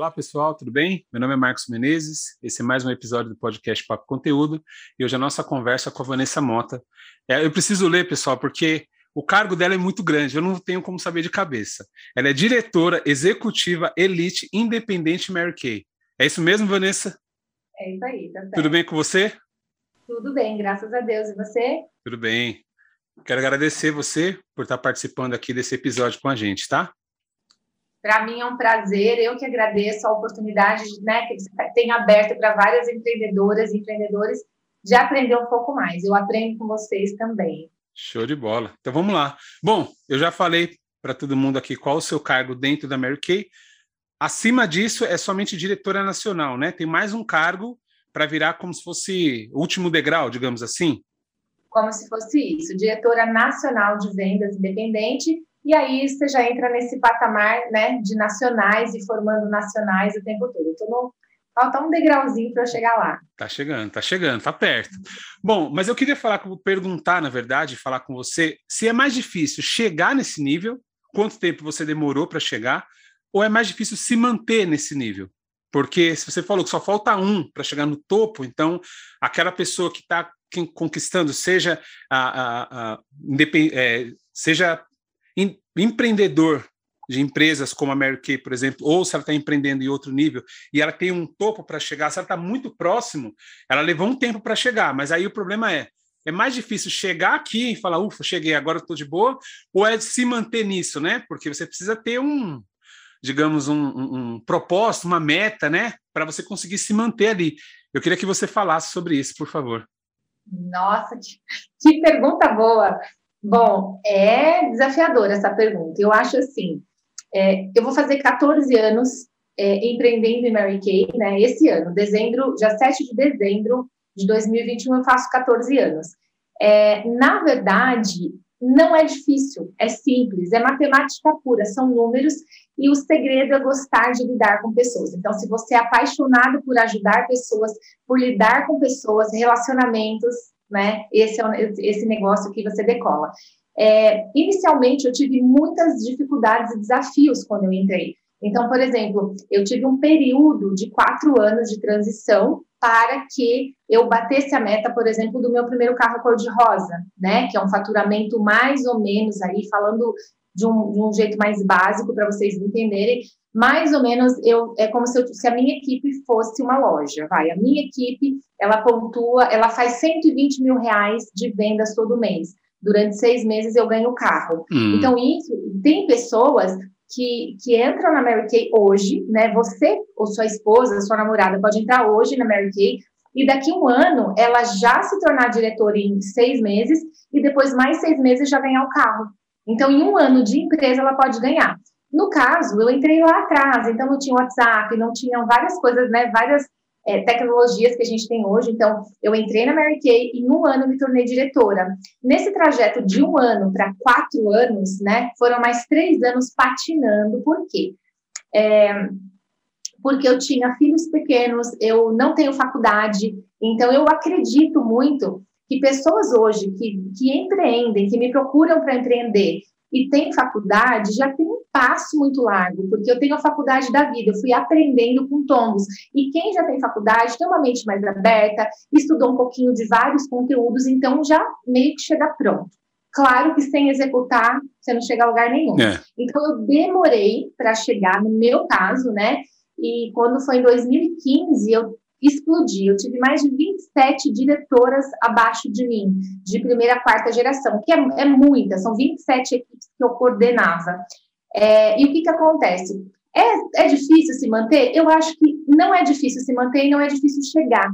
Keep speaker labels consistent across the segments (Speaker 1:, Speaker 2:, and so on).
Speaker 1: Olá pessoal, tudo bem? Meu nome é Marcos Menezes, esse é mais um episódio do podcast Papo Conteúdo e hoje a nossa conversa com a Vanessa Mota. É, eu preciso ler, pessoal, porque o cargo dela é muito grande, eu não tenho como saber de cabeça. Ela é diretora executiva Elite Independente Mary Kay. É isso mesmo, Vanessa?
Speaker 2: É isso aí, tá
Speaker 1: certo. Tudo bem com você?
Speaker 2: Tudo bem, graças a Deus. E você?
Speaker 1: Tudo bem. Quero agradecer você por estar participando aqui desse episódio com a gente, tá?
Speaker 2: Para mim é um prazer, eu que agradeço a oportunidade né, que você tem aberto para várias empreendedoras e empreendedores de aprender um pouco mais. Eu aprendo com vocês também.
Speaker 1: Show de bola. Então vamos lá. Bom, eu já falei para todo mundo aqui qual o seu cargo dentro da Mary Kay. Acima disso é somente diretora nacional, né? Tem mais um cargo para virar como se fosse o último degrau, digamos assim.
Speaker 2: Como se fosse isso, diretora nacional de vendas independente e aí você já entra nesse patamar né, de nacionais e formando nacionais o tempo todo. Então, falta um degrauzinho para eu chegar lá.
Speaker 1: Tá chegando, tá chegando, tá perto. Bom, mas eu queria falar, perguntar, na verdade, falar com você, se é mais difícil chegar nesse nível, quanto tempo você demorou para chegar, ou é mais difícil se manter nesse nível? Porque se você falou que só falta um para chegar no topo, então aquela pessoa que está conquistando, seja a, a, a é, seja empreendedor de empresas como a Mary Kay, por exemplo, ou se ela está empreendendo em outro nível e ela tem um topo para chegar, se ela está muito próximo, ela levou um tempo para chegar, mas aí o problema é, é mais difícil chegar aqui e falar, ufa, cheguei, agora estou de boa, ou é se manter nisso, né? Porque você precisa ter um, digamos, um, um, um propósito, uma meta, né? Para você conseguir se manter ali. Eu queria que você falasse sobre isso, por favor.
Speaker 2: Nossa, que, que pergunta boa! Bom, é desafiadora essa pergunta. Eu acho assim, é, eu vou fazer 14 anos é, empreendendo em Mary Kay, né? Esse ano, dezembro, dia 7 de dezembro de 2021, eu faço 14 anos. É, na verdade, não é difícil, é simples, é matemática pura, são números e o segredo é gostar de lidar com pessoas. Então, se você é apaixonado por ajudar pessoas, por lidar com pessoas, relacionamentos, né? Esse é esse negócio que você decola. É, inicialmente, eu tive muitas dificuldades e desafios quando eu entrei. Então, por exemplo, eu tive um período de quatro anos de transição para que eu batesse a meta, por exemplo, do meu primeiro carro cor-de-rosa, né? Que é um faturamento mais ou menos aí, falando de um, de um jeito mais básico para vocês entenderem, mais ou menos eu é como se, eu, se a minha equipe fosse uma loja, vai, a minha equipe ela pontua, ela faz 120 mil reais de vendas todo mês. Durante seis meses eu ganho o carro. Hum. Então isso tem pessoas que, que entram na Mary Kay hoje, né? Você ou sua esposa, sua namorada pode entrar hoje na Mary Kay e daqui um ano ela já se tornar diretora em seis meses e depois mais seis meses já ganhar o carro. Então, em um ano de empresa, ela pode ganhar. No caso, eu entrei lá atrás, então não tinha WhatsApp, não tinham várias coisas, né? Várias é, tecnologias que a gente tem hoje. Então, eu entrei na Mary Kay e em um ano me tornei diretora. Nesse trajeto de um ano para quatro anos, né? Foram mais três anos patinando. Por quê? É, porque eu tinha filhos pequenos, eu não tenho faculdade, então eu acredito muito que pessoas hoje que, que empreendem, que me procuram para empreender e têm faculdade, já tem um passo muito largo, porque eu tenho a faculdade da vida, eu fui aprendendo com tombos. E quem já tem faculdade tem uma mente mais aberta, estudou um pouquinho de vários conteúdos, então já meio que chega pronto. Claro que sem executar, você não chega a lugar nenhum. É. Então eu demorei para chegar, no meu caso, né? E quando foi em 2015, eu explodi. Eu tive mais de 27 diretoras abaixo de mim, de primeira a quarta geração, que é, é muita, são 27 equipes que eu coordenava. É, e o que, que acontece? É, é difícil se manter? Eu acho que não é difícil se manter e não é difícil chegar.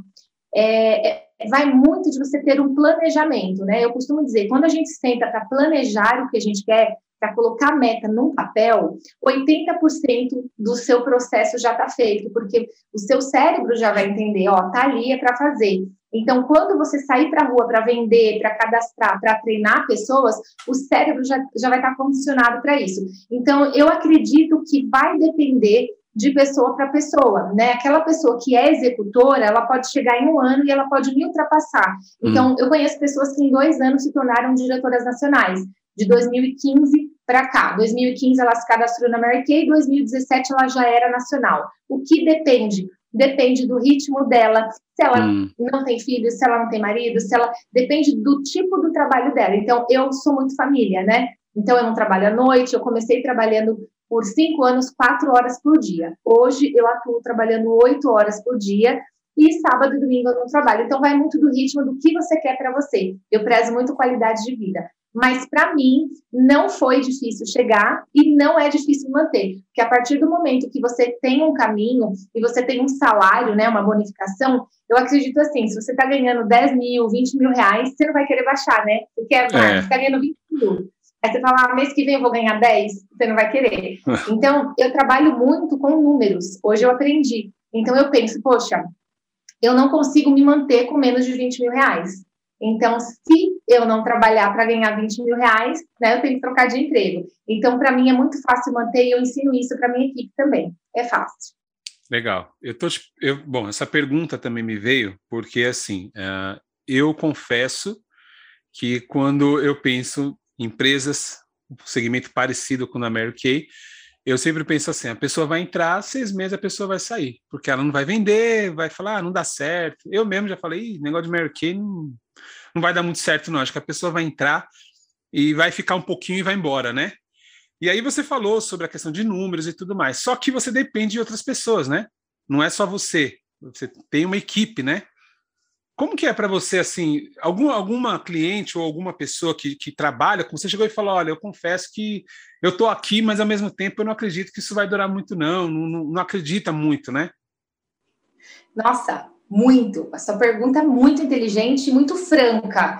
Speaker 2: É, é vai muito de você ter um planejamento, né? Eu costumo dizer, quando a gente senta para planejar o que a gente quer, para colocar a meta num papel, 80% do seu processo já está feito, porque o seu cérebro já vai entender, ó, tá ali é para fazer. Então, quando você sair para a rua para vender, para cadastrar, para treinar pessoas, o cérebro já, já vai estar tá condicionado para isso. Então, eu acredito que vai depender de pessoa para pessoa, né? Aquela pessoa que é executora, ela pode chegar em um ano e ela pode me ultrapassar. Então, hum. eu conheço pessoas que em dois anos se tornaram diretoras nacionais. De 2015 para cá. 2015 ela se cadastrou na Mary Kay, 2017 ela já era nacional. O que depende? Depende do ritmo dela, se ela hum. não tem filhos, se ela não tem marido, se ela depende do tipo do trabalho dela. Então eu sou muito família, né? Então eu não trabalho à noite. Eu comecei trabalhando por cinco anos, quatro horas por dia. Hoje eu atuo trabalhando oito horas por dia e sábado e domingo eu não trabalho. Então vai muito do ritmo do que você quer para você. Eu prezo muito qualidade de vida. Mas para mim não foi difícil chegar e não é difícil manter, porque a partir do momento que você tem um caminho e você tem um salário, né, uma bonificação, eu acredito assim, se você está ganhando 10 mil, 20 mil reais, você não vai querer baixar, né? Você quer, é. você está ganhando 20 mil. Aí você fala, ah, mês que vem eu vou ganhar 10, você não vai querer. Então, eu trabalho muito com números. Hoje eu aprendi. Então, eu penso, poxa, eu não consigo me manter com menos de 20 mil reais. Então, se eu não trabalhar para ganhar 20 mil reais, né, eu tenho que trocar de emprego. Então, para mim é muito fácil manter e eu ensino isso para minha equipe também. É fácil.
Speaker 1: Legal. Eu tô, eu, bom, essa pergunta também me veio porque assim, uh, eu confesso que quando eu penso em empresas, um segmento parecido com o da Mary Kay, eu sempre penso assim: a pessoa vai entrar, seis meses a pessoa vai sair, porque ela não vai vender, vai falar, ah, não dá certo. Eu mesmo já falei, negócio de Mary Kay não, não vai dar muito certo, não. Acho que a pessoa vai entrar e vai ficar um pouquinho e vai embora, né? E aí você falou sobre a questão de números e tudo mais. Só que você depende de outras pessoas, né? Não é só você. Você tem uma equipe, né? Como que é para você, assim, algum, alguma cliente ou alguma pessoa que, que trabalha com você chegou e falou, olha, eu confesso que eu estou aqui, mas ao mesmo tempo eu não acredito que isso vai durar muito, não, não, não, não acredita muito, né?
Speaker 2: Nossa, muito. A sua pergunta é muito inteligente muito franca.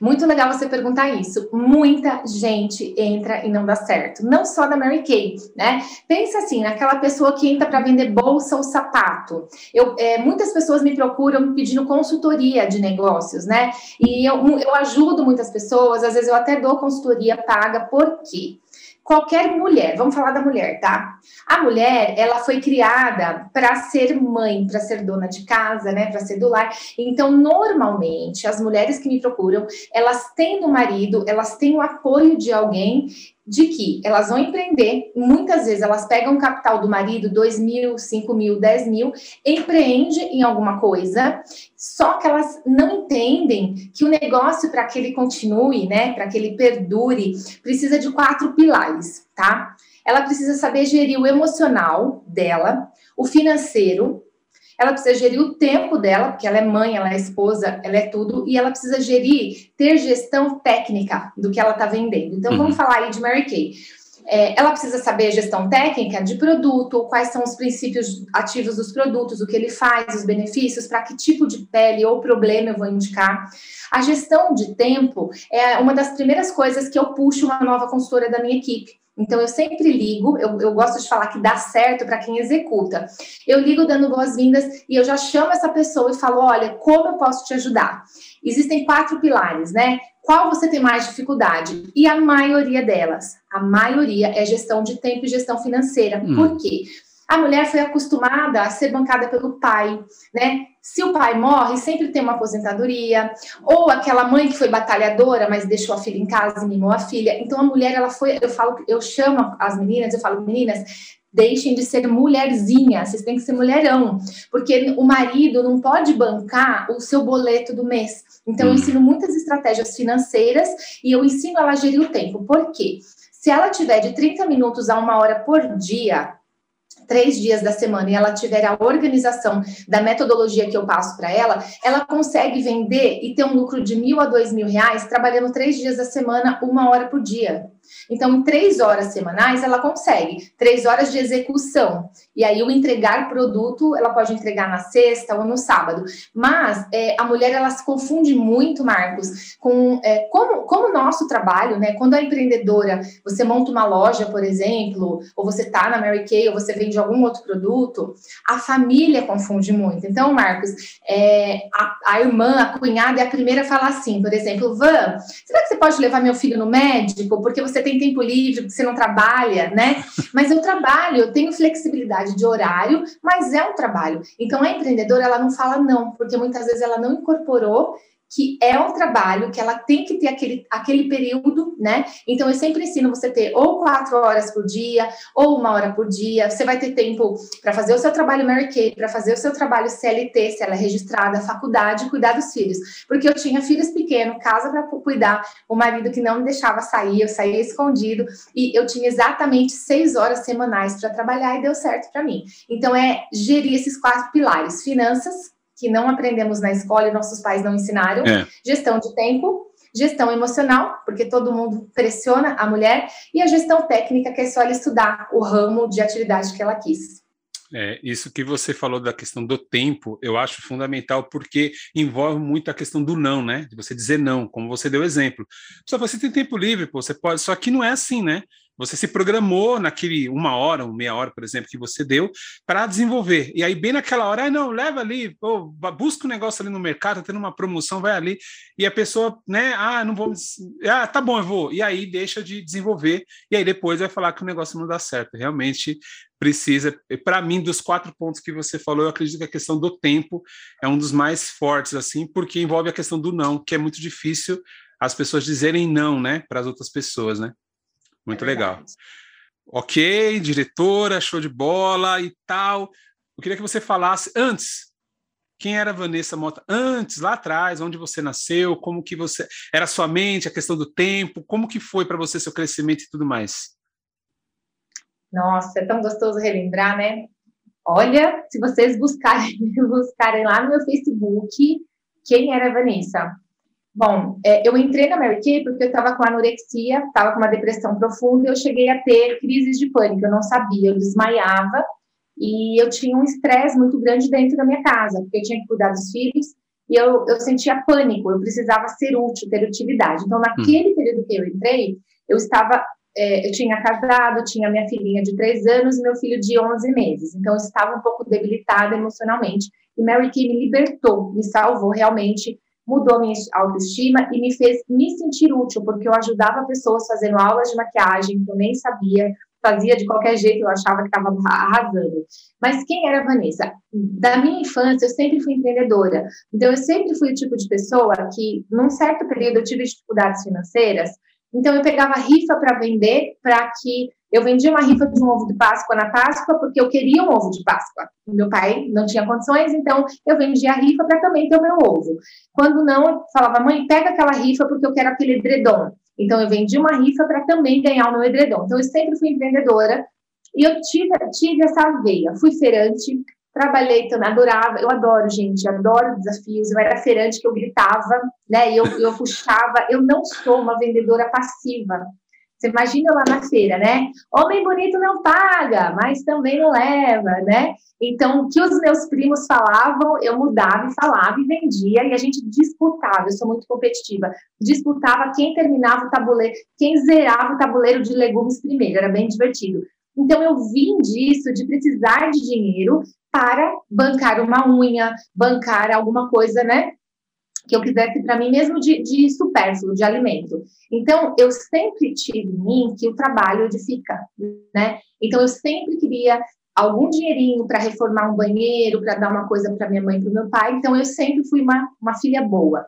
Speaker 2: Muito legal você perguntar isso. Muita gente entra e não dá certo. Não só da Mary Kay, né? Pensa assim, naquela pessoa que entra para vender bolsa ou sapato. Eu, é, muitas pessoas me procuram pedindo consultoria de negócios, né? E eu, eu ajudo muitas pessoas, às vezes eu até dou consultoria paga, por quê? Qualquer mulher, vamos falar da mulher, tá? A mulher, ela foi criada para ser mãe, para ser dona de casa, né, para ser do lar. Então, normalmente, as mulheres que me procuram, elas têm no marido, elas têm o apoio de alguém de que elas vão empreender, muitas vezes elas pegam capital do marido, 2 mil, 5 mil, 10 mil, empreende em alguma coisa, só que elas não entendem que o negócio, para que ele continue, né, para que ele perdure, precisa de quatro pilares, tá? Ela precisa saber gerir o emocional dela, o financeiro, ela precisa gerir o tempo dela, porque ela é mãe, ela é esposa, ela é tudo, e ela precisa gerir, ter gestão técnica do que ela está vendendo. Então, uhum. vamos falar aí de Mary Kay. É, ela precisa saber gestão técnica de produto, quais são os princípios ativos dos produtos, o que ele faz, os benefícios, para que tipo de pele ou problema eu vou indicar. A gestão de tempo é uma das primeiras coisas que eu puxo uma nova consultora da minha equipe. Então, eu sempre ligo, eu, eu gosto de falar que dá certo para quem executa. Eu ligo dando boas-vindas e eu já chamo essa pessoa e falo: olha, como eu posso te ajudar? Existem quatro pilares, né? Qual você tem mais dificuldade? E a maioria delas, a maioria é gestão de tempo e gestão financeira. Hum. Por quê? A mulher foi acostumada a ser bancada pelo pai, né? Se o pai morre, sempre tem uma aposentadoria, ou aquela mãe que foi batalhadora, mas deixou a filha em casa e mimou a filha. Então a mulher, ela foi, eu falo, eu chamo as meninas, eu falo, meninas, deixem de ser mulherzinha, vocês têm que ser mulherão, porque o marido não pode bancar o seu boleto do mês. Então, eu hum. ensino muitas estratégias financeiras e eu ensino ela a gerir o tempo. Por quê? Se ela tiver de 30 minutos a uma hora por dia, três dias da semana e ela tiver a organização da metodologia que eu passo para ela, ela consegue vender e ter um lucro de mil a dois mil reais trabalhando três dias da semana, uma hora por dia. Então, em três horas semanais, ela consegue três horas de execução. E aí, o entregar produto, ela pode entregar na sexta ou no sábado. Mas é, a mulher, ela se confunde muito, Marcos, com é, como, como o nosso trabalho, né? Quando a empreendedora, você monta uma loja, por exemplo, ou você tá na Mary Kay, ou você vende algum outro produto, a família confunde muito. Então, Marcos, é, a, a irmã, a cunhada é a primeira a falar assim, por exemplo, Van, será que você pode levar meu filho no médico? Porque você tem tempo livre, porque você não trabalha, né? Mas eu trabalho, eu tenho flexibilidade de horário, mas é um trabalho. Então a empreendedora ela não fala não, porque muitas vezes ela não incorporou que é um trabalho que ela tem que ter aquele, aquele período, né? Então eu sempre ensino você ter ou quatro horas por dia, ou uma hora por dia. Você vai ter tempo para fazer o seu trabalho Mary Kay, para fazer o seu trabalho CLT, se ela é registrada, faculdade, cuidar dos filhos. Porque eu tinha filhos pequenos, casa para cuidar, o marido que não me deixava sair, eu saía escondido, e eu tinha exatamente seis horas semanais para trabalhar e deu certo para mim. Então é gerir esses quatro pilares: finanças, que não aprendemos na escola e nossos pais não ensinaram, é. gestão de tempo, gestão emocional, porque todo mundo pressiona a mulher, e a gestão técnica, que é só ela estudar o ramo de atividade que ela quis.
Speaker 1: É, isso que você falou da questão do tempo, eu acho fundamental porque envolve muito a questão do não, né? De você dizer não, como você deu exemplo. Só você tem tempo livre, pô, você pode. Só que não é assim, né? Você se programou naquele uma hora, uma meia hora, por exemplo, que você deu para desenvolver. E aí, bem naquela hora, ah, não, leva ali, pô, busca um negócio ali no mercado, tá tendo uma promoção, vai ali. E a pessoa, né, ah, não vou. Ah, tá bom, eu vou. E aí deixa de desenvolver. E aí depois vai falar que o negócio não dá certo. Realmente precisa. Para mim, dos quatro pontos que você falou, eu acredito que a questão do tempo é um dos mais fortes, assim, porque envolve a questão do não, que é muito difícil as pessoas dizerem não, né, para as outras pessoas, né? Muito é legal. Ok, diretora, show de bola e tal. Eu queria que você falasse antes. Quem era Vanessa Mota antes, lá atrás, onde você nasceu, como que você era sua mente, a questão do tempo, como que foi para você seu crescimento e tudo mais?
Speaker 2: Nossa, é tão gostoso relembrar, né? Olha, se vocês buscarem, buscarem lá no meu Facebook, quem era a Vanessa? Bom, é, eu entrei na Mary Kay porque eu estava com anorexia, estava com uma depressão profunda e eu cheguei a ter crises de pânico. Eu não sabia, eu desmaiava e eu tinha um estresse muito grande dentro da minha casa, porque eu tinha que cuidar dos filhos e eu, eu sentia pânico, eu precisava ser útil, ter utilidade. Então, naquele hum. período que eu entrei, eu estava, é, eu tinha casado, tinha minha filhinha de três anos e meu filho de 11 meses. Então, eu estava um pouco debilitada emocionalmente. E Mary Kay me libertou, me salvou realmente mudou minha autoestima e me fez me sentir útil, porque eu ajudava pessoas fazendo aulas de maquiagem que eu nem sabia, fazia de qualquer jeito, eu achava que estava arrasando. Mas quem era a Vanessa? Da minha infância, eu sempre fui empreendedora. Então, eu sempre fui o tipo de pessoa que, num certo período, eu tive dificuldades financeiras. Então, eu pegava rifa para vender, para que eu vendia uma rifa de um ovo de Páscoa na Páscoa porque eu queria um ovo de Páscoa. Meu pai não tinha condições, então eu vendia a rifa para também ter o meu ovo. Quando não, eu falava, mãe, pega aquela rifa porque eu quero aquele edredom. Então eu vendi uma rifa para também ganhar o meu edredom. Então eu sempre fui empreendedora e eu tive, tive essa veia. Fui feirante, trabalhei também, adorava, eu adoro, gente, adoro desafios. Eu era feirante que eu gritava, né? E eu, eu puxava. Eu não sou uma vendedora passiva. Você imagina lá na feira, né? Homem bonito não paga, mas também não leva, né? Então, o que os meus primos falavam, eu mudava e falava e vendia, e a gente disputava, eu sou muito competitiva, disputava quem terminava o tabuleiro, quem zerava o tabuleiro de legumes primeiro, era bem divertido. Então, eu vim disso, de precisar de dinheiro para bancar uma unha, bancar alguma coisa, né? que eu quisesse para mim mesmo de, de supérfluo, de alimento. Então, eu sempre tive em mim que o trabalho edifica, né? Então, eu sempre queria algum dinheirinho para reformar um banheiro, para dar uma coisa para minha mãe e para meu pai. Então, eu sempre fui uma, uma filha boa.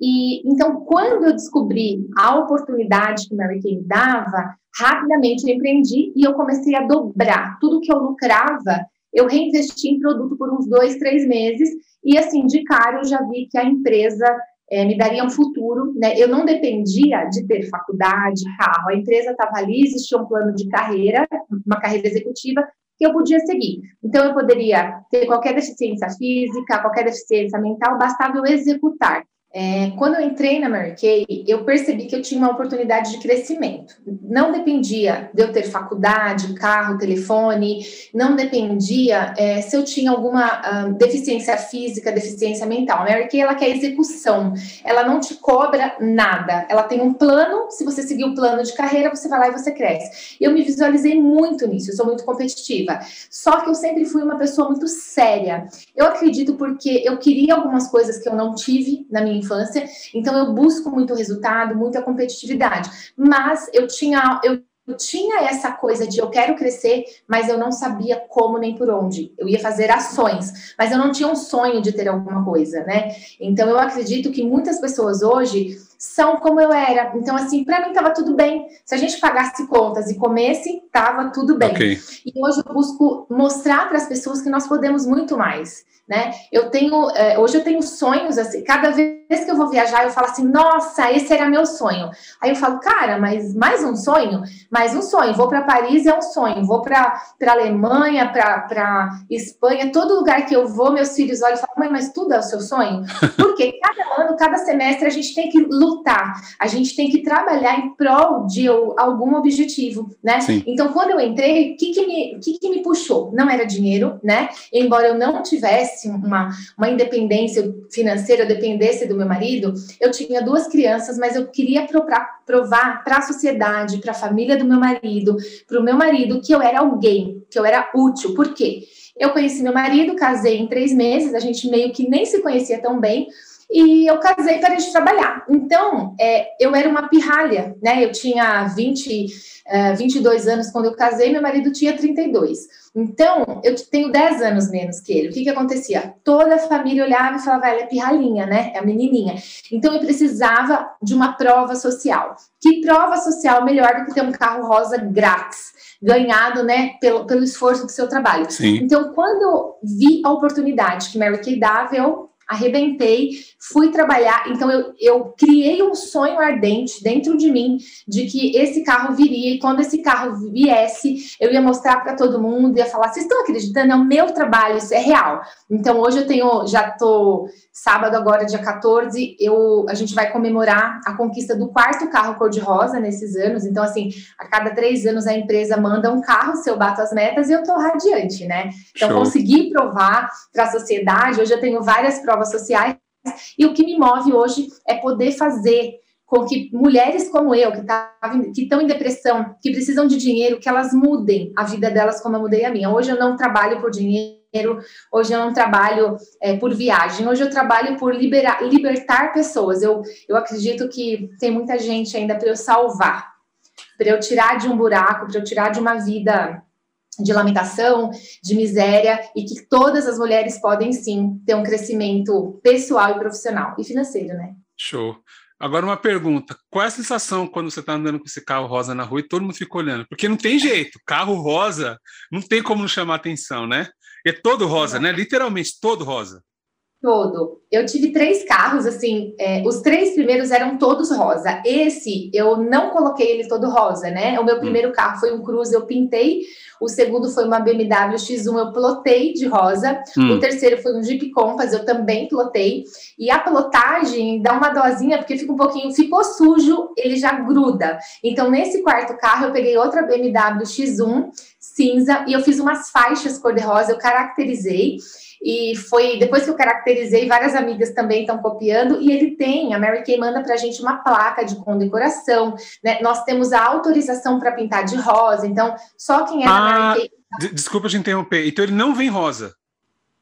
Speaker 2: E então, quando eu descobri a oportunidade que Mary Kay dava, rapidamente eu empreendi e eu comecei a dobrar tudo que eu lucrava. Eu reinvesti em produto por uns dois, três meses e assim, de cara, eu já vi que a empresa é, me daria um futuro, né? Eu não dependia de ter faculdade, carro. A empresa estava ali, existia um plano de carreira, uma carreira executiva que eu podia seguir. Então, eu poderia ter qualquer deficiência física, qualquer deficiência mental, bastava eu executar. É, quando eu entrei na Mary Kay, eu percebi que eu tinha uma oportunidade de crescimento. Não dependia de eu ter faculdade, carro, telefone, não dependia é, se eu tinha alguma uh, deficiência física, deficiência mental. A Mary Kay, ela quer execução, ela não te cobra nada. Ela tem um plano, se você seguir o plano de carreira, você vai lá e você cresce. Eu me visualizei muito nisso, eu sou muito competitiva. Só que eu sempre fui uma pessoa muito séria. Eu acredito porque eu queria algumas coisas que eu não tive na minha infância, então eu busco muito resultado, muita competitividade. Mas eu tinha, eu tinha essa coisa de eu quero crescer, mas eu não sabia como nem por onde. Eu ia fazer ações, mas eu não tinha um sonho de ter alguma coisa, né? Então eu acredito que muitas pessoas hoje são como eu era. Então, assim, para mim estava tudo bem. Se a gente pagasse contas e comesse, estava tudo bem. Okay. E hoje eu busco mostrar para as pessoas que nós podemos muito mais né? Eu tenho, é, hoje eu tenho sonhos assim, cada vez que eu vou viajar, eu falo assim, nossa, esse era meu sonho. Aí eu falo, cara, mas mais um sonho? Mais um sonho. Vou para Paris é um sonho, vou para Alemanha, para Espanha, todo lugar que eu vou, meus filhos olham e falam, mãe, mas tudo é o seu sonho? Porque cada ano, cada semestre, a gente tem que lutar, a gente tem que trabalhar em prol de algum objetivo, né? Sim. Então, quando eu entrei, o que, que, me, que, que me puxou? Não era dinheiro, né? Embora eu não tivesse uma, uma independência financeira, eu dependesse do meu marido, eu tinha duas crianças, mas eu queria provar, provar para a sociedade, para a família do meu marido, para o meu marido, que eu era alguém, que eu era útil. Por quê? Eu conheci meu marido, casei em três meses, a gente meio que nem se conhecia tão bem, e eu casei para gente trabalhar. Então, é, eu era uma pirralha, né? Eu tinha 20, uh, 22 anos quando eu casei, meu marido tinha 32. Então, eu tenho 10 anos menos que ele. O que que acontecia? Toda a família olhava e falava, ela é pirralhinha, né? É a menininha. Então, eu precisava de uma prova social. Que prova social melhor do que ter um carro rosa grátis? ganhado, né, pelo, pelo esforço do seu trabalho. Sim. Então, quando vi a oportunidade que Mary Kay dava, eu arrebentei, fui trabalhar. Então, eu, eu criei um sonho ardente dentro de mim de que esse carro viria, e quando esse carro viesse, eu ia mostrar para todo mundo, ia falar: vocês estão acreditando? É o meu trabalho, isso é real. Então, hoje eu tenho, já tô sábado agora, dia 14, eu, a gente vai comemorar a conquista do quarto carro cor-de-rosa nesses anos. Então, assim, a cada três anos a empresa manda um carro, se eu bato as metas, e eu tô radiante, né? Então, Show. consegui provar para a sociedade. Hoje eu tenho várias provas sociais, e o que me move hoje é poder fazer com que mulheres como eu, que tá, estão em depressão, que precisam de dinheiro, que elas mudem a vida delas como eu mudei a minha. Hoje eu não trabalho por dinheiro hoje eu não trabalho é, por viagem, hoje eu trabalho por liberar, libertar pessoas. Eu, eu acredito que tem muita gente ainda para eu salvar, para eu tirar de um buraco, para eu tirar de uma vida de lamentação, de miséria, e que todas as mulheres podem sim ter um crescimento pessoal e profissional e financeiro, né?
Speaker 1: Show. Agora uma pergunta: qual é a sensação quando você está andando com esse carro rosa na rua e todo mundo fica olhando? Porque não tem jeito, carro rosa não tem como não chamar atenção, né? É todo rosa, né? Literalmente todo rosa.
Speaker 2: Todo. Eu tive três carros, assim, é, os três primeiros eram todos rosa. Esse, eu não coloquei ele todo rosa, né? O meu hum. primeiro carro foi um Cruze, eu pintei. O segundo foi uma BMW X1, eu plotei de rosa. Hum. O terceiro foi um Jeep Compass, eu também plotei. E a plotagem dá uma dosinha, porque fica um pouquinho, ficou sujo, ele já gruda. Então, nesse quarto carro, eu peguei outra BMW X1 cinza e eu fiz umas faixas cor-de-rosa, eu caracterizei. E foi depois que eu caracterizei, várias amigas também estão copiando, e ele tem, a Mary Kay manda para a gente uma placa de condecoração, né? Nós temos a autorização para pintar de rosa, então só quem é ah, da Mary
Speaker 1: Kay. Desculpa te interromper, então ele não vem rosa.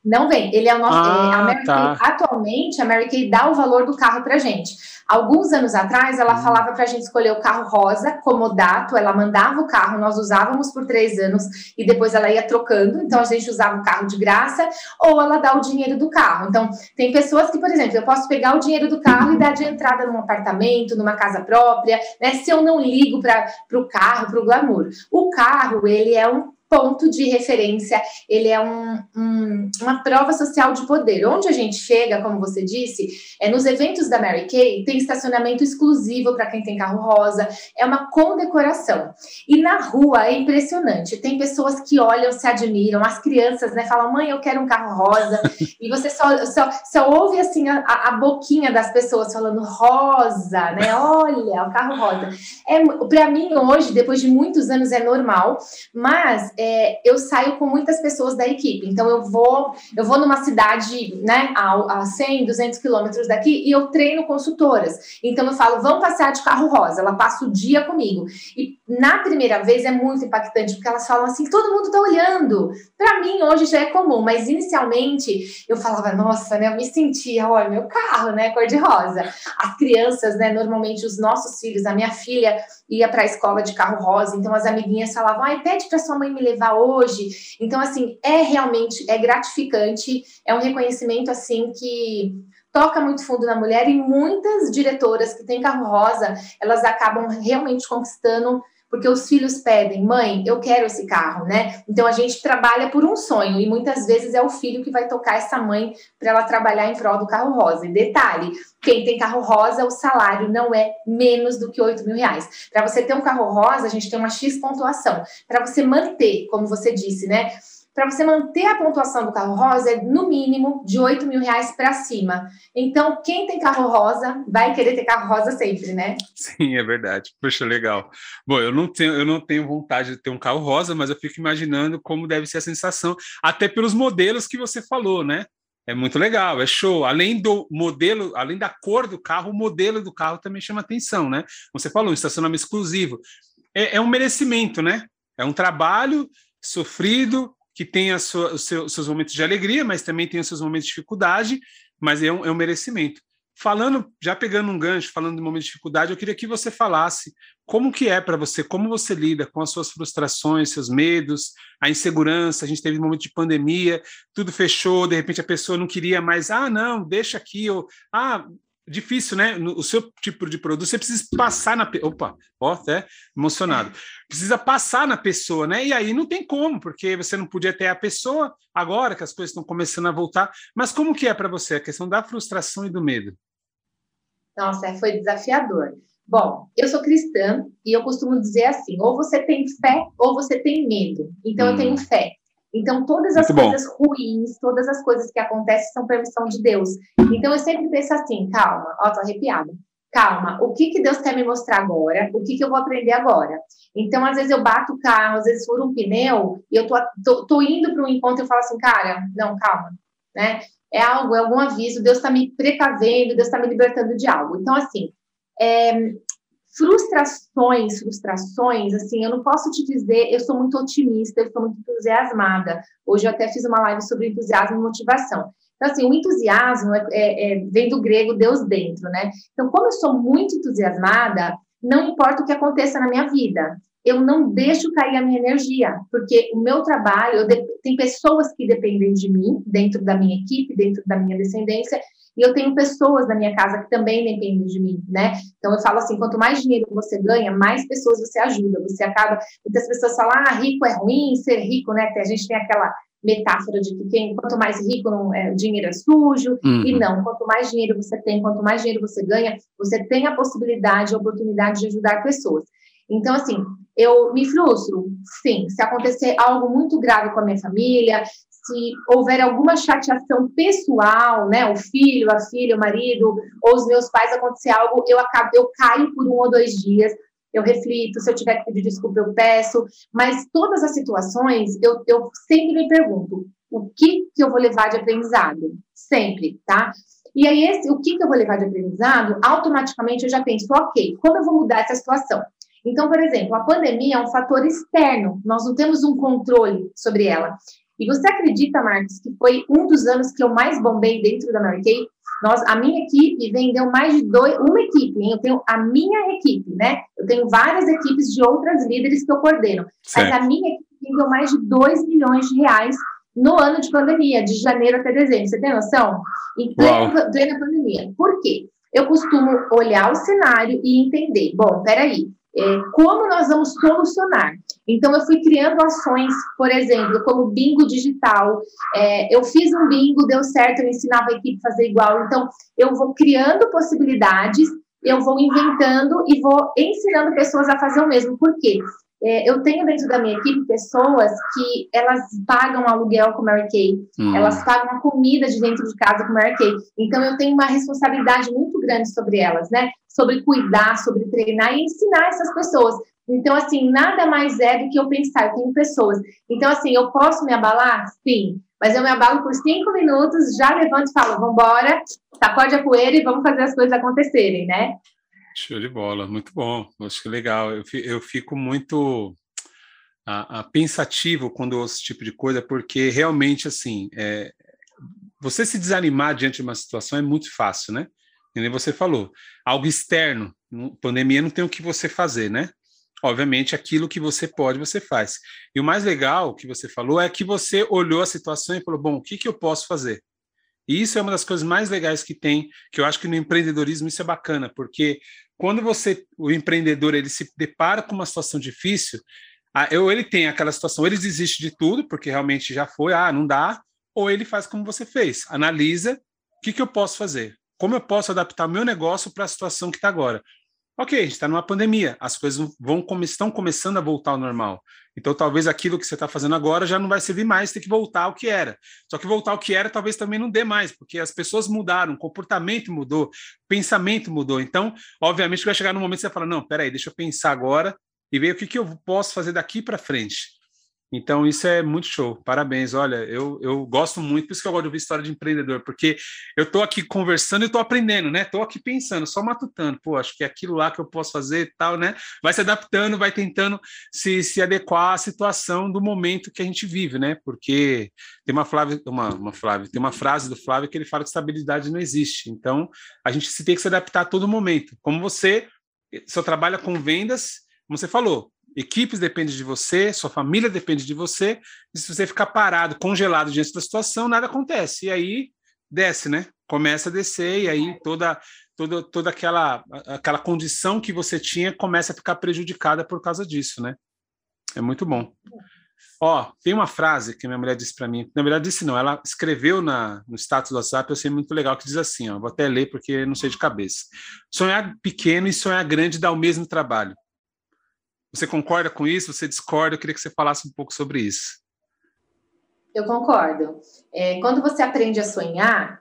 Speaker 2: Não vem. Ele é o nosso. Ah, a Mary tá. Kay, atualmente, a Mary Kay dá o valor do carro para gente. Alguns anos atrás, ela hum. falava para a gente escolher o carro rosa, comodato. Ela mandava o carro, nós usávamos por três anos e depois ela ia trocando. Então, a gente usava o carro de graça ou ela dá o dinheiro do carro. Então, tem pessoas que, por exemplo, eu posso pegar o dinheiro do carro e dar de entrada num apartamento, numa casa própria, né? Se eu não ligo para o carro, para o glamour. O carro, ele é um ponto de referência, ele é um, um, uma prova social de poder. Onde a gente chega, como você disse, é nos eventos da Mary Kay, tem estacionamento exclusivo para quem tem carro rosa, é uma condecoração. E na rua é impressionante, tem pessoas que olham, se admiram, as crianças, né, falam, mãe, eu quero um carro rosa, e você só, só, só ouve, assim, a, a boquinha das pessoas falando rosa, né, olha, o carro rosa. É, para mim, hoje, depois de muitos anos, é normal, mas é, eu saio com muitas pessoas da equipe. Então, eu vou, eu vou numa cidade, né, a, a 100, 200 quilômetros daqui e eu treino consultoras. Então, eu falo, vamos passear de carro rosa. Ela passa o dia comigo. E na primeira vez é muito impactante, porque elas falam assim: todo mundo tá olhando. Para mim, hoje já é comum, mas inicialmente eu falava, nossa, né? Eu me sentia, olha, meu carro, né? Cor-de-rosa. As crianças, né? Normalmente os nossos filhos, a minha filha ia para a escola de carro rosa, então as amiguinhas falavam, ai, pede para sua mãe me levar hoje. Então, assim, é realmente é gratificante, é um reconhecimento assim que toca muito fundo na mulher e muitas diretoras que têm carro rosa, elas acabam realmente conquistando porque os filhos pedem, mãe, eu quero esse carro, né? Então a gente trabalha por um sonho e muitas vezes é o filho que vai tocar essa mãe para ela trabalhar em prol do carro rosa. E detalhe, quem tem carro rosa, o salário não é menos do que 8 mil reais. Para você ter um carro rosa, a gente tem uma X pontuação. Para você manter, como você disse, né? Para você manter a pontuação do carro rosa é no mínimo de 8 mil reais para cima. Então, quem tem carro rosa vai querer ter carro rosa sempre, né?
Speaker 1: Sim, é verdade. Poxa, legal. Bom, eu não tenho, eu não tenho vontade de ter um carro rosa, mas eu fico imaginando como deve ser a sensação, até pelos modelos que você falou, né? É muito legal, é show. Além do modelo, além da cor do carro, o modelo do carro também chama atenção, né? Você falou, um estacionamento exclusivo. É, é um merecimento, né? É um trabalho sofrido, que tem sua, os, seus, seus momentos de alegria, mas também tem os seus momentos de dificuldade, mas é um, é um merecimento. Falando, já pegando um gancho, falando de momento de dificuldade, eu queria que você falasse como que é para você, como você lida com as suas frustrações, seus medos, a insegurança. A gente teve um momento de pandemia, tudo fechou, de repente a pessoa não queria mais, ah, não, deixa aqui, ou ah, difícil, né? No, o seu tipo de produto, você precisa passar na. Opa, ó, até emocionado. Precisa passar na pessoa, né? E aí não tem como, porque você não podia ter a pessoa agora que as coisas estão começando a voltar. Mas como que é para você a questão da frustração e do medo?
Speaker 2: Nossa, foi desafiador. Bom, eu sou cristã e eu costumo dizer assim: ou você tem fé ou você tem medo. Então hum. eu tenho hum. fé. Então, todas as Muito coisas bom. ruins, todas as coisas que acontecem são permissão de Deus. Então, eu sempre penso assim, calma, ó, tô arrepiada. Calma, o que, que Deus quer me mostrar agora? O que, que eu vou aprender agora? Então, às vezes eu bato o carro, às vezes furo um pneu, e eu tô, tô, tô indo para um encontro e eu falo assim, cara, não, calma, né? É algo, é algum aviso, Deus está me precavendo, Deus está me libertando de algo. Então, assim, é, frustrações, frustrações, assim, eu não posso te dizer, eu sou muito otimista, eu sou muito entusiasmada. Hoje eu até fiz uma live sobre entusiasmo e motivação. Então, assim, o entusiasmo é, é, é, vem do grego Deus dentro, né? Então, como eu sou muito entusiasmada, não importa o que aconteça na minha vida, eu não deixo cair a minha energia, porque o meu trabalho, de, tem pessoas que dependem de mim, dentro da minha equipe, dentro da minha descendência, e eu tenho pessoas na minha casa que também dependem de mim, né? Então eu falo assim, quanto mais dinheiro você ganha, mais pessoas você ajuda. Você acaba, muitas pessoas falam, ah, rico é ruim, ser rico, né? A gente tem aquela metáfora de que quem, quanto mais rico não é, o dinheiro é sujo, uhum. e não, quanto mais dinheiro você tem, quanto mais dinheiro você ganha, você tem a possibilidade, a oportunidade de ajudar pessoas. Então, assim, eu me frustro, sim, se acontecer algo muito grave com a minha família, se houver alguma chateação pessoal, né, o filho, a filha, o marido, ou os meus pais acontecer algo, eu acabo, eu caio por um ou dois dias, eu reflito, se eu tiver que pedir desculpa, eu peço, mas todas as situações, eu, eu sempre me pergunto, o que que eu vou levar de aprendizado? Sempre, tá? E aí, esse, o que que eu vou levar de aprendizado? Automaticamente eu já penso, ok, como eu vou mudar essa situação? Então, por exemplo, a pandemia é um fator externo, nós não temos um controle sobre ela. E você acredita, Marcos, que foi um dos anos que eu mais bombei dentro da Mary Kay? Nós, a minha equipe vendeu mais de dois, uma equipe, hein? eu tenho a minha equipe, né? Eu tenho várias equipes de outras líderes que eu coordeno, certo. mas a minha equipe vendeu mais de 2 milhões de reais no ano de pandemia, de janeiro até dezembro. Você tem noção? Em plena, plena pandemia. Por quê? Eu costumo olhar o cenário e entender. Bom, peraí, é, como nós vamos solucionar? Então, eu fui criando ações, por exemplo, como bingo digital. É, eu fiz um bingo, deu certo, eu ensinava a equipe a fazer igual. Então, eu vou criando possibilidades, eu vou inventando e vou ensinando pessoas a fazer o mesmo. Por quê? É, eu tenho dentro da minha equipe pessoas que elas pagam aluguel com Mary Kay, hum. elas pagam a comida de dentro de casa com Mary Kay. Então eu tenho uma responsabilidade muito grande sobre elas, né? Sobre cuidar, sobre treinar e ensinar essas pessoas. Então, assim, nada mais é do que eu pensar, eu tenho pessoas. Então, assim, eu posso me abalar? Sim. Mas eu me abalo por cinco minutos, já levanto e falo, vambora, sacode a poeira e vamos fazer as coisas acontecerem, né?
Speaker 1: Show de bola, muito bom. Acho que legal. Eu, eu fico muito a, a pensativo quando ouço esse tipo de coisa, porque realmente, assim, é, você se desanimar diante de uma situação é muito fácil, né? E nem você falou. Algo externo, pandemia não tem o que você fazer, né? Obviamente, aquilo que você pode, você faz. E o mais legal que você falou é que você olhou a situação e falou: bom, o que, que eu posso fazer? E isso é uma das coisas mais legais que tem, que eu acho que no empreendedorismo isso é bacana, porque quando você, o empreendedor, ele se depara com uma situação difícil, ou ele tem aquela situação, ele desiste de tudo, porque realmente já foi, ah, não dá, ou ele faz como você fez, analisa o que, que eu posso fazer, como eu posso adaptar meu negócio para a situação que está agora. Ok, a gente está numa pandemia, as coisas vão estão começando a voltar ao normal. Então, talvez aquilo que você está fazendo agora já não vai servir mais, tem que voltar ao que era. Só que voltar ao que era talvez também não dê mais, porque as pessoas mudaram, o comportamento mudou, o pensamento mudou. Então, obviamente, vai chegar no momento que você fala: não, peraí, deixa eu pensar agora e ver o que, que eu posso fazer daqui para frente. Então, isso é muito show. Parabéns. Olha, eu, eu gosto muito, por isso que eu gosto de ouvir história de empreendedor, porque eu estou aqui conversando e estou aprendendo, né? Estou aqui pensando, só matutando. Pô, acho que é aquilo lá que eu posso fazer e tal, né? Vai se adaptando, vai tentando se, se adequar à situação do momento que a gente vive, né? Porque tem uma Flávia, uma, uma Flávia, tem uma frase do Flávio que ele fala que estabilidade não existe. Então, a gente se tem que se adaptar a todo momento. Como você, seu trabalho com vendas, como você falou, equipes dependem de você, sua família depende de você, e se você ficar parado, congelado diante da situação, nada acontece. E aí desce, né? Começa a descer, e aí toda, toda, toda aquela, aquela condição que você tinha começa a ficar prejudicada por causa disso, né? É muito bom. Ó, tem uma frase que minha mulher disse para mim, na verdade disse não, ela escreveu na, no status do WhatsApp, eu sei muito legal, que diz assim, ó, vou até ler porque não sei de cabeça. Sonhar pequeno e sonhar grande dá o mesmo trabalho. Você concorda com isso? Você discorda? Eu queria que você falasse um pouco sobre isso.
Speaker 2: Eu concordo. É, quando você aprende a sonhar,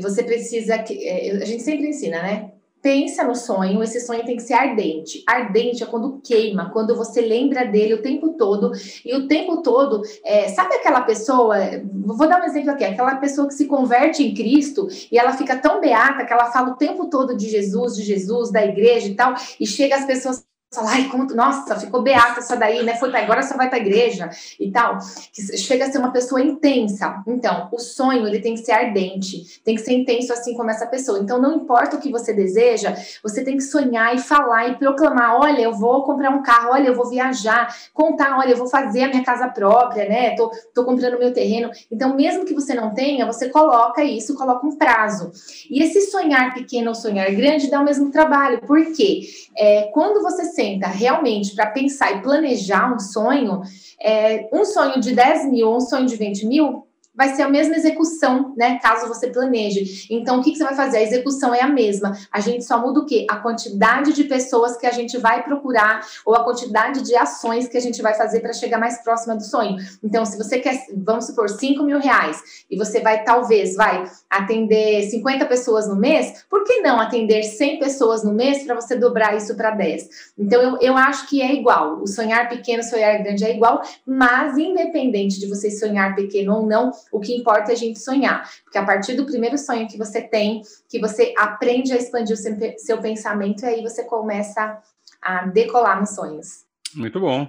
Speaker 2: você precisa. Que, é, a gente sempre ensina, né? Pensa no sonho, esse sonho tem que ser ardente. Ardente é quando queima, quando você lembra dele o tempo todo. E o tempo todo, é, sabe aquela pessoa? Vou dar um exemplo aqui: aquela pessoa que se converte em Cristo e ela fica tão beata que ela fala o tempo todo de Jesus, de Jesus, da igreja e tal, e chega as pessoas fala, ai, como, nossa, ficou beata essa daí, né? Foi agora você vai para a igreja e tal. Que chega a ser uma pessoa intensa. Então, o sonho ele tem que ser ardente, tem que ser intenso assim como essa pessoa. Então, não importa o que você deseja, você tem que sonhar e falar e proclamar: olha, eu vou comprar um carro, olha, eu vou viajar, contar, olha, eu vou fazer a minha casa própria, né? Tô, tô comprando meu terreno. Então, mesmo que você não tenha, você coloca isso, coloca um prazo. E esse sonhar pequeno ou sonhar grande dá o mesmo trabalho. Por quê? É, quando você senta realmente para pensar e planejar um sonho, é, um sonho de 10 mil, um sonho de 20 mil, vai ser a mesma execução, né? Caso você planeje. Então, o que, que, você vai fazer? A execução é a mesma. A gente só muda o quê? A quantidade de pessoas que a gente vai procurar ou a quantidade de ações que a gente vai fazer para chegar mais próxima do sonho. Então, se você quer, vamos supor, 5 mil reais e você vai, talvez, vai atender 50 pessoas no mês, por que não atender 100 pessoas no mês para você dobrar isso para 10? Então, eu, eu acho que é igual. O sonhar pequeno, sonhar grande é igual, mas independente de você sonhar pequeno ou não, o que importa é a gente sonhar, porque a partir do primeiro sonho que você tem, que você aprende a expandir o seu, seu pensamento, e aí você começa a decolar nos sonhos.
Speaker 1: Muito bom.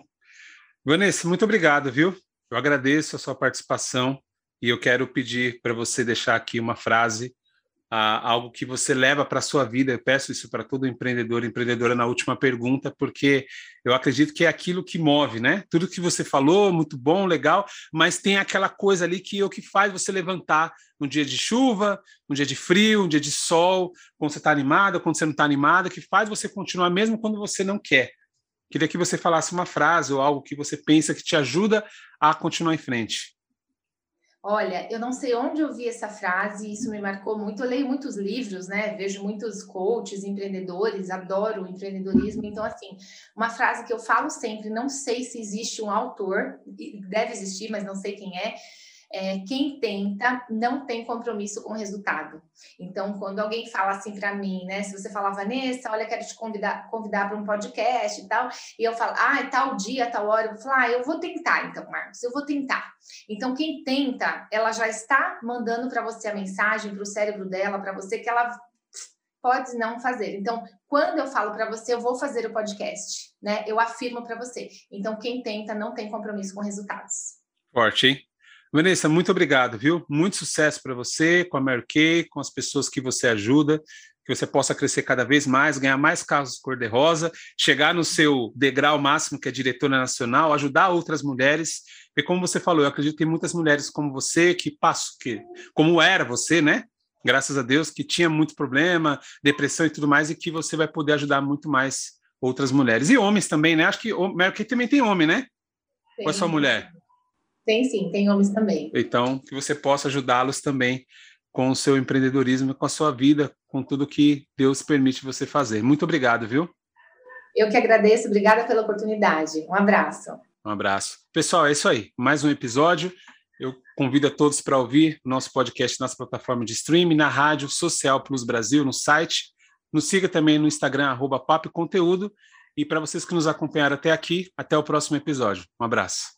Speaker 1: Vanessa, muito obrigado, viu? Eu agradeço a sua participação e eu quero pedir para você deixar aqui uma frase algo que você leva para a sua vida. Eu peço isso para todo empreendedor empreendedora na última pergunta, porque eu acredito que é aquilo que move, né? Tudo que você falou, muito bom, legal, mas tem aquela coisa ali que é o que faz você levantar um dia de chuva, um dia de frio, um dia de sol, quando você está animado, quando você não está animado, que faz você continuar mesmo quando você não quer. Queria que você falasse uma frase ou algo que você pensa que te ajuda a continuar em frente.
Speaker 2: Olha, eu não sei onde eu vi essa frase, isso me marcou muito. Eu leio muitos livros, né? Vejo muitos coaches, empreendedores, adoro empreendedorismo. Então, assim, uma frase que eu falo sempre, não sei se existe um autor, deve existir, mas não sei quem é, é, quem tenta não tem compromisso com o resultado. Então, quando alguém fala assim para mim, né? Se você falar, Vanessa, olha, quero te convidar, convidar para um podcast e tal, e eu falo, ah, é tal dia, tal hora, eu vou falar, ah, eu vou tentar, então, Marcos, eu vou tentar. Então, quem tenta, ela já está mandando para você a mensagem, para o cérebro dela, para você, que ela pode não fazer. Então, quando eu falo para você, eu vou fazer o podcast, né? Eu afirmo para você. Então, quem tenta não tem compromisso com resultados.
Speaker 1: Forte, hein? Vanessa, muito obrigado, viu? Muito sucesso para você, com a Mary Kay, com as pessoas que você ajuda, que você possa crescer cada vez mais, ganhar mais carros cor-de-rosa, chegar no seu degrau máximo, que é diretora nacional, ajudar outras mulheres. E como você falou, eu acredito que tem muitas mulheres como você que passam, que, como era você, né? Graças a Deus, que tinha muito problema, depressão e tudo mais, e que você vai poder ajudar muito mais outras mulheres. E homens também, né? Acho que Mary Kay também tem homem, né? Tem. Ou é sua mulher?
Speaker 2: Tem sim, tem homens também.
Speaker 1: Então, que você possa ajudá-los também com o seu empreendedorismo, com a sua vida, com tudo que Deus permite você fazer. Muito obrigado, viu?
Speaker 2: Eu que agradeço, obrigada pela oportunidade. Um abraço.
Speaker 1: Um abraço. Pessoal, é isso aí. Mais um episódio. Eu convido a todos para ouvir nosso podcast nas plataformas de streaming, na rádio Social Plus Brasil, no site. Nos siga também no Instagram, arroba Papo Conteúdo. E para vocês que nos acompanharam até aqui, até o próximo episódio. Um abraço.